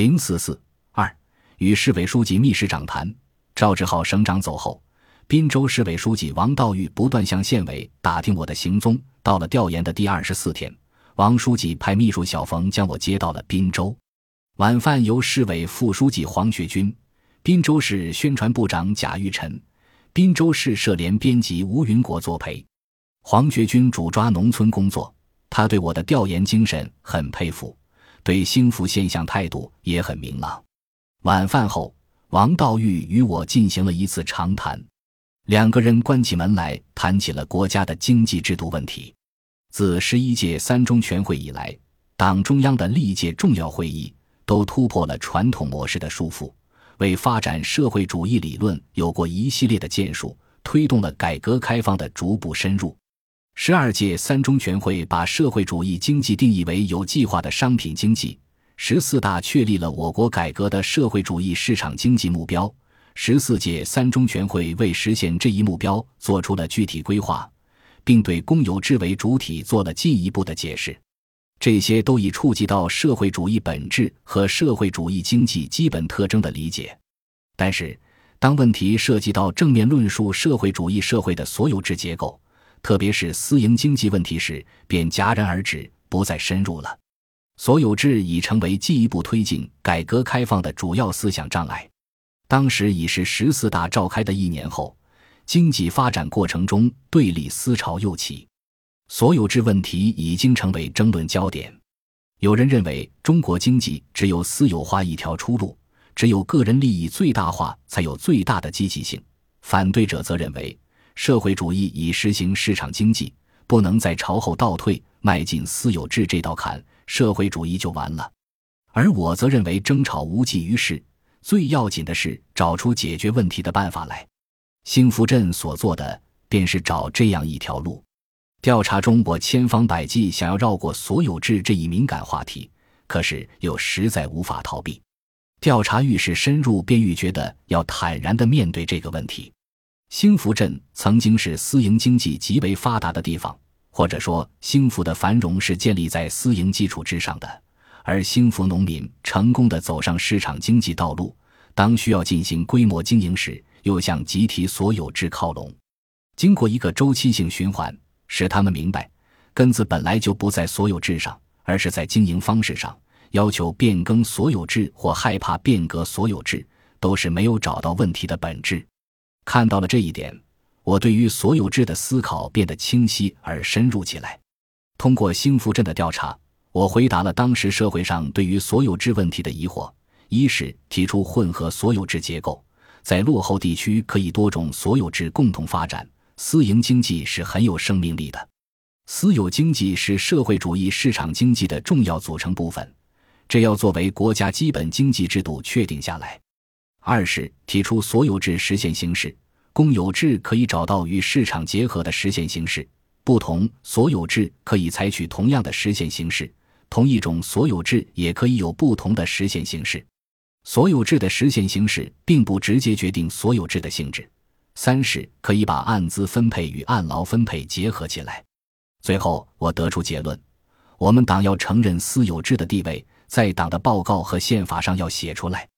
零四四二与市委书记密室长谈。赵志浩省长走后，滨州市委书记王道玉不断向县委打听我的行踪。到了调研的第二十四天，王书记派秘书小冯将我接到了滨州。晚饭由市委副书记黄学军、滨州市宣传部长贾玉臣、滨州市社联编辑吴云国作陪。黄学军主抓农村工作，他对我的调研精神很佩服，对兴福现象态度也很明朗。晚饭后，王道玉与我进行了一次长谈。两个人关起门来谈起了国家的经济制度问题。自十一届三中全会以来，党中央的历届重要会议都突破了传统模式的束缚，为发展社会主义理论有过一系列的建树，推动了改革开放的逐步深入。十二届三中全会把社会主义经济定义为有计划的商品经济，十四大确立了我国改革的社会主义市场经济目标。十四届三中全会为实现这一目标做出了具体规划，并对公有制为主体做了进一步的解释。这些都已触及到社会主义本质和社会主义经济基本特征的理解。但是，当问题涉及到正面论述社会主义社会的所有制结构，特别是私营经济问题时，便戛然而止，不再深入了。所有制已成为进一步推进改革开放的主要思想障碍。当时已是十四大召开的一年后，经济发展过程中对立思潮又起，所有制问题已经成为争论焦点。有人认为中国经济只有私有化一条出路，只有个人利益最大化才有最大的积极性；反对者则认为社会主义已实行市场经济，不能再朝后倒退，迈进私有制这道坎，社会主义就完了。而我则认为争吵无济于事。最要紧的是找出解决问题的办法来。兴福镇所做的便是找这样一条路。调查中，我千方百计想要绕过所有制这一敏感话题，可是又实在无法逃避。调查愈是深入，便愈觉得要坦然地面对这个问题。兴福镇曾经是私营经济极为发达的地方，或者说，兴福的繁荣是建立在私营基础之上的。而兴福农民成功的走上市场经济道路，当需要进行规模经营时，又向集体所有制靠拢。经过一个周期性循环，使他们明白，根子本来就不在所有制上，而是在经营方式上。要求变更所有制或害怕变革所有制，都是没有找到问题的本质。看到了这一点，我对于所有制的思考变得清晰而深入起来。通过兴福镇的调查。我回答了当时社会上对于所有制问题的疑惑：一是提出混合所有制结构，在落后地区可以多种所有制共同发展，私营经济是很有生命力的；私有经济是社会主义市场经济的重要组成部分，这要作为国家基本经济制度确定下来；二是提出所有制实现形式，公有制可以找到与市场结合的实现形式，不同所有制可以采取同样的实现形式。同一种所有制也可以有不同的实现形式，所有制的实现形式并不直接决定所有制的性质。三是可以把按资分配与按劳分配结合起来。最后，我得出结论：我们党要承认私有制的地位，在党的报告和宪法上要写出来。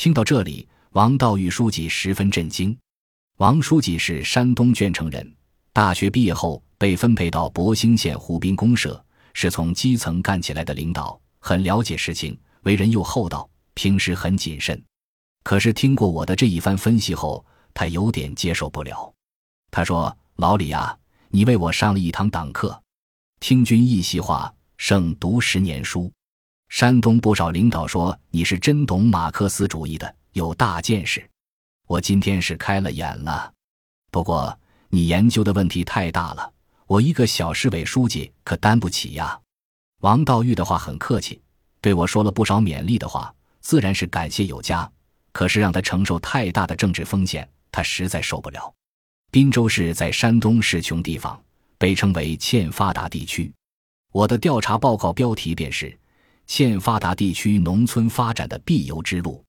听到这里，王道玉书记十分震惊。王书记是山东鄄城人，大学毕业后被分配到博兴县湖滨公社。是从基层干起来的领导，很了解事情，为人又厚道，平时很谨慎。可是听过我的这一番分析后，他有点接受不了。他说：“老李啊，你为我上了一堂党课，听君一席话，胜读十年书。山东不少领导说你是真懂马克思主义的，有大见识。我今天是开了眼了。不过你研究的问题太大了。”我一个小市委书记可担不起呀。王道玉的话很客气，对我说了不少勉励的话，自然是感谢有加。可是让他承受太大的政治风险，他实在受不了。滨州市在山东是穷地方，被称为欠发达地区。我的调查报告标题便是“欠发达地区农村发展的必由之路”，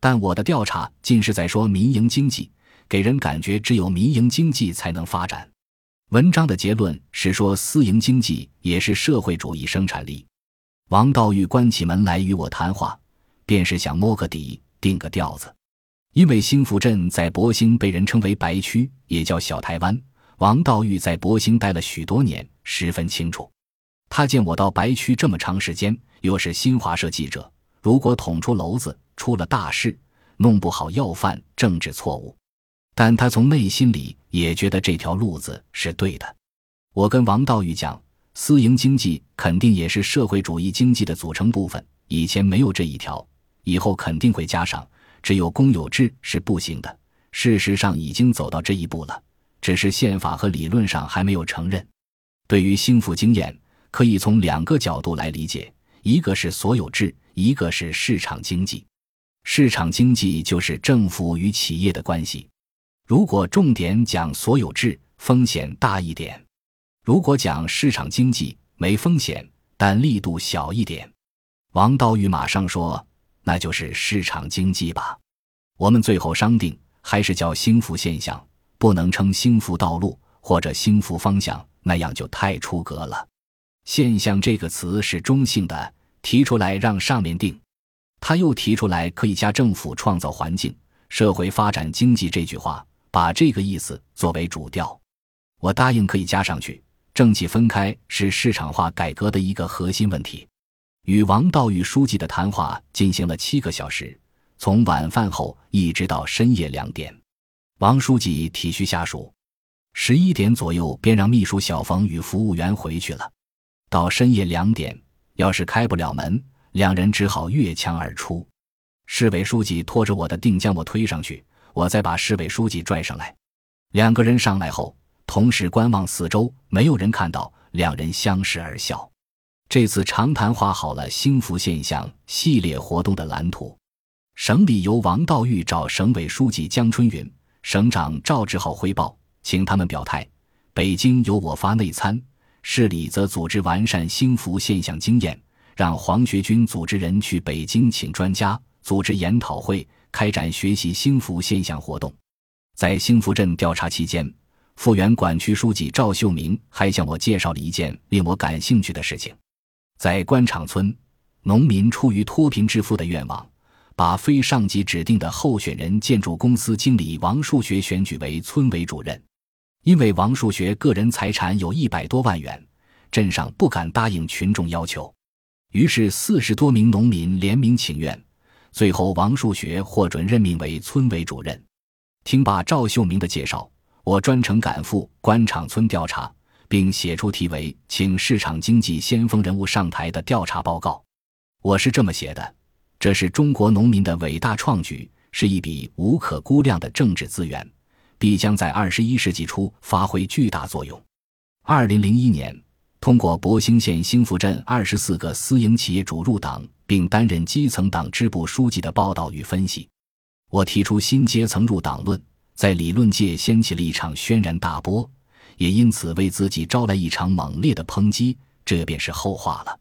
但我的调查尽是在说民营经济，给人感觉只有民营经济才能发展。文章的结论是说，私营经济也是社会主义生产力。王道玉关起门来与我谈话，便是想摸个底，定个调子。因为兴福镇在博兴被人称为白区，也叫小台湾。王道玉在博兴待了许多年，十分清楚。他见我到白区这么长时间，又是新华社记者，如果捅出篓子，出了大事，弄不好要犯政治错误。但他从内心里也觉得这条路子是对的。我跟王道玉讲，私营经济肯定也是社会主义经济的组成部分，以前没有这一条，以后肯定会加上。只有公有制是不行的，事实上已经走到这一步了，只是宪法和理论上还没有承认。对于兴富经验，可以从两个角度来理解：一个是所有制，一个是市场经济。市场经济就是政府与企业的关系。如果重点讲所有制，风险大一点；如果讲市场经济，没风险，但力度小一点。王道玉马上说。那就是市场经济吧。我们最后商定，还是叫兴福现象，不能称兴福道路或者兴福方向，那样就太出格了。现象这个词是中性的，提出来让上面定。他又提出来可以加政府创造环境、社会发展经济这句话，把这个意思作为主调。我答应可以加上去。政企分开是市场化改革的一个核心问题。与王道玉书记的谈话进行了七个小时，从晚饭后一直到深夜两点。王书记体恤下属，十一点左右便让秘书小冯与服务员回去了。到深夜两点，要是开不了门，两人只好越墙而出。市委书记拖着我的腚将我推上去，我再把市委书记拽上来。两个人上来后，同时观望四周，没有人看到，两人相视而笑。这次长谈画好了兴福现象系列活动的蓝图。省里由王道玉找省委书记江春云、省长赵志浩汇报，请他们表态。北京由我发内参，市里则组织完善兴福现象经验，让黄学军组织人去北京请专家，组织研讨会，开展学习兴福现象活动。在兴福镇调查期间，富源管区书记赵秀明还向我介绍了一件令我感兴趣的事情。在官场村，农民出于脱贫致富的愿望，把非上级指定的候选人建筑公司经理王树学选举为村委主任。因为王树学个人财产有一百多万元，镇上不敢答应群众要求，于是四十多名农民联名请愿，最后王树学获准任命为村委主任。听罢赵秀明的介绍，我专程赶赴官场村调查。并写出题为“请市场经济先锋人物上台”的调查报告。我是这么写的：这是中国农民的伟大创举，是一笔无可估量的政治资源，必将在二十一世纪初发挥巨大作用。二零零一年，通过博兴县兴福镇二十四个私营企业主入党并担任基层党支部书记的报道与分析，我提出新阶层入党论，在理论界掀起了一场轩然大波。也因此为自己招来一场猛烈的抨击，这便是后话了。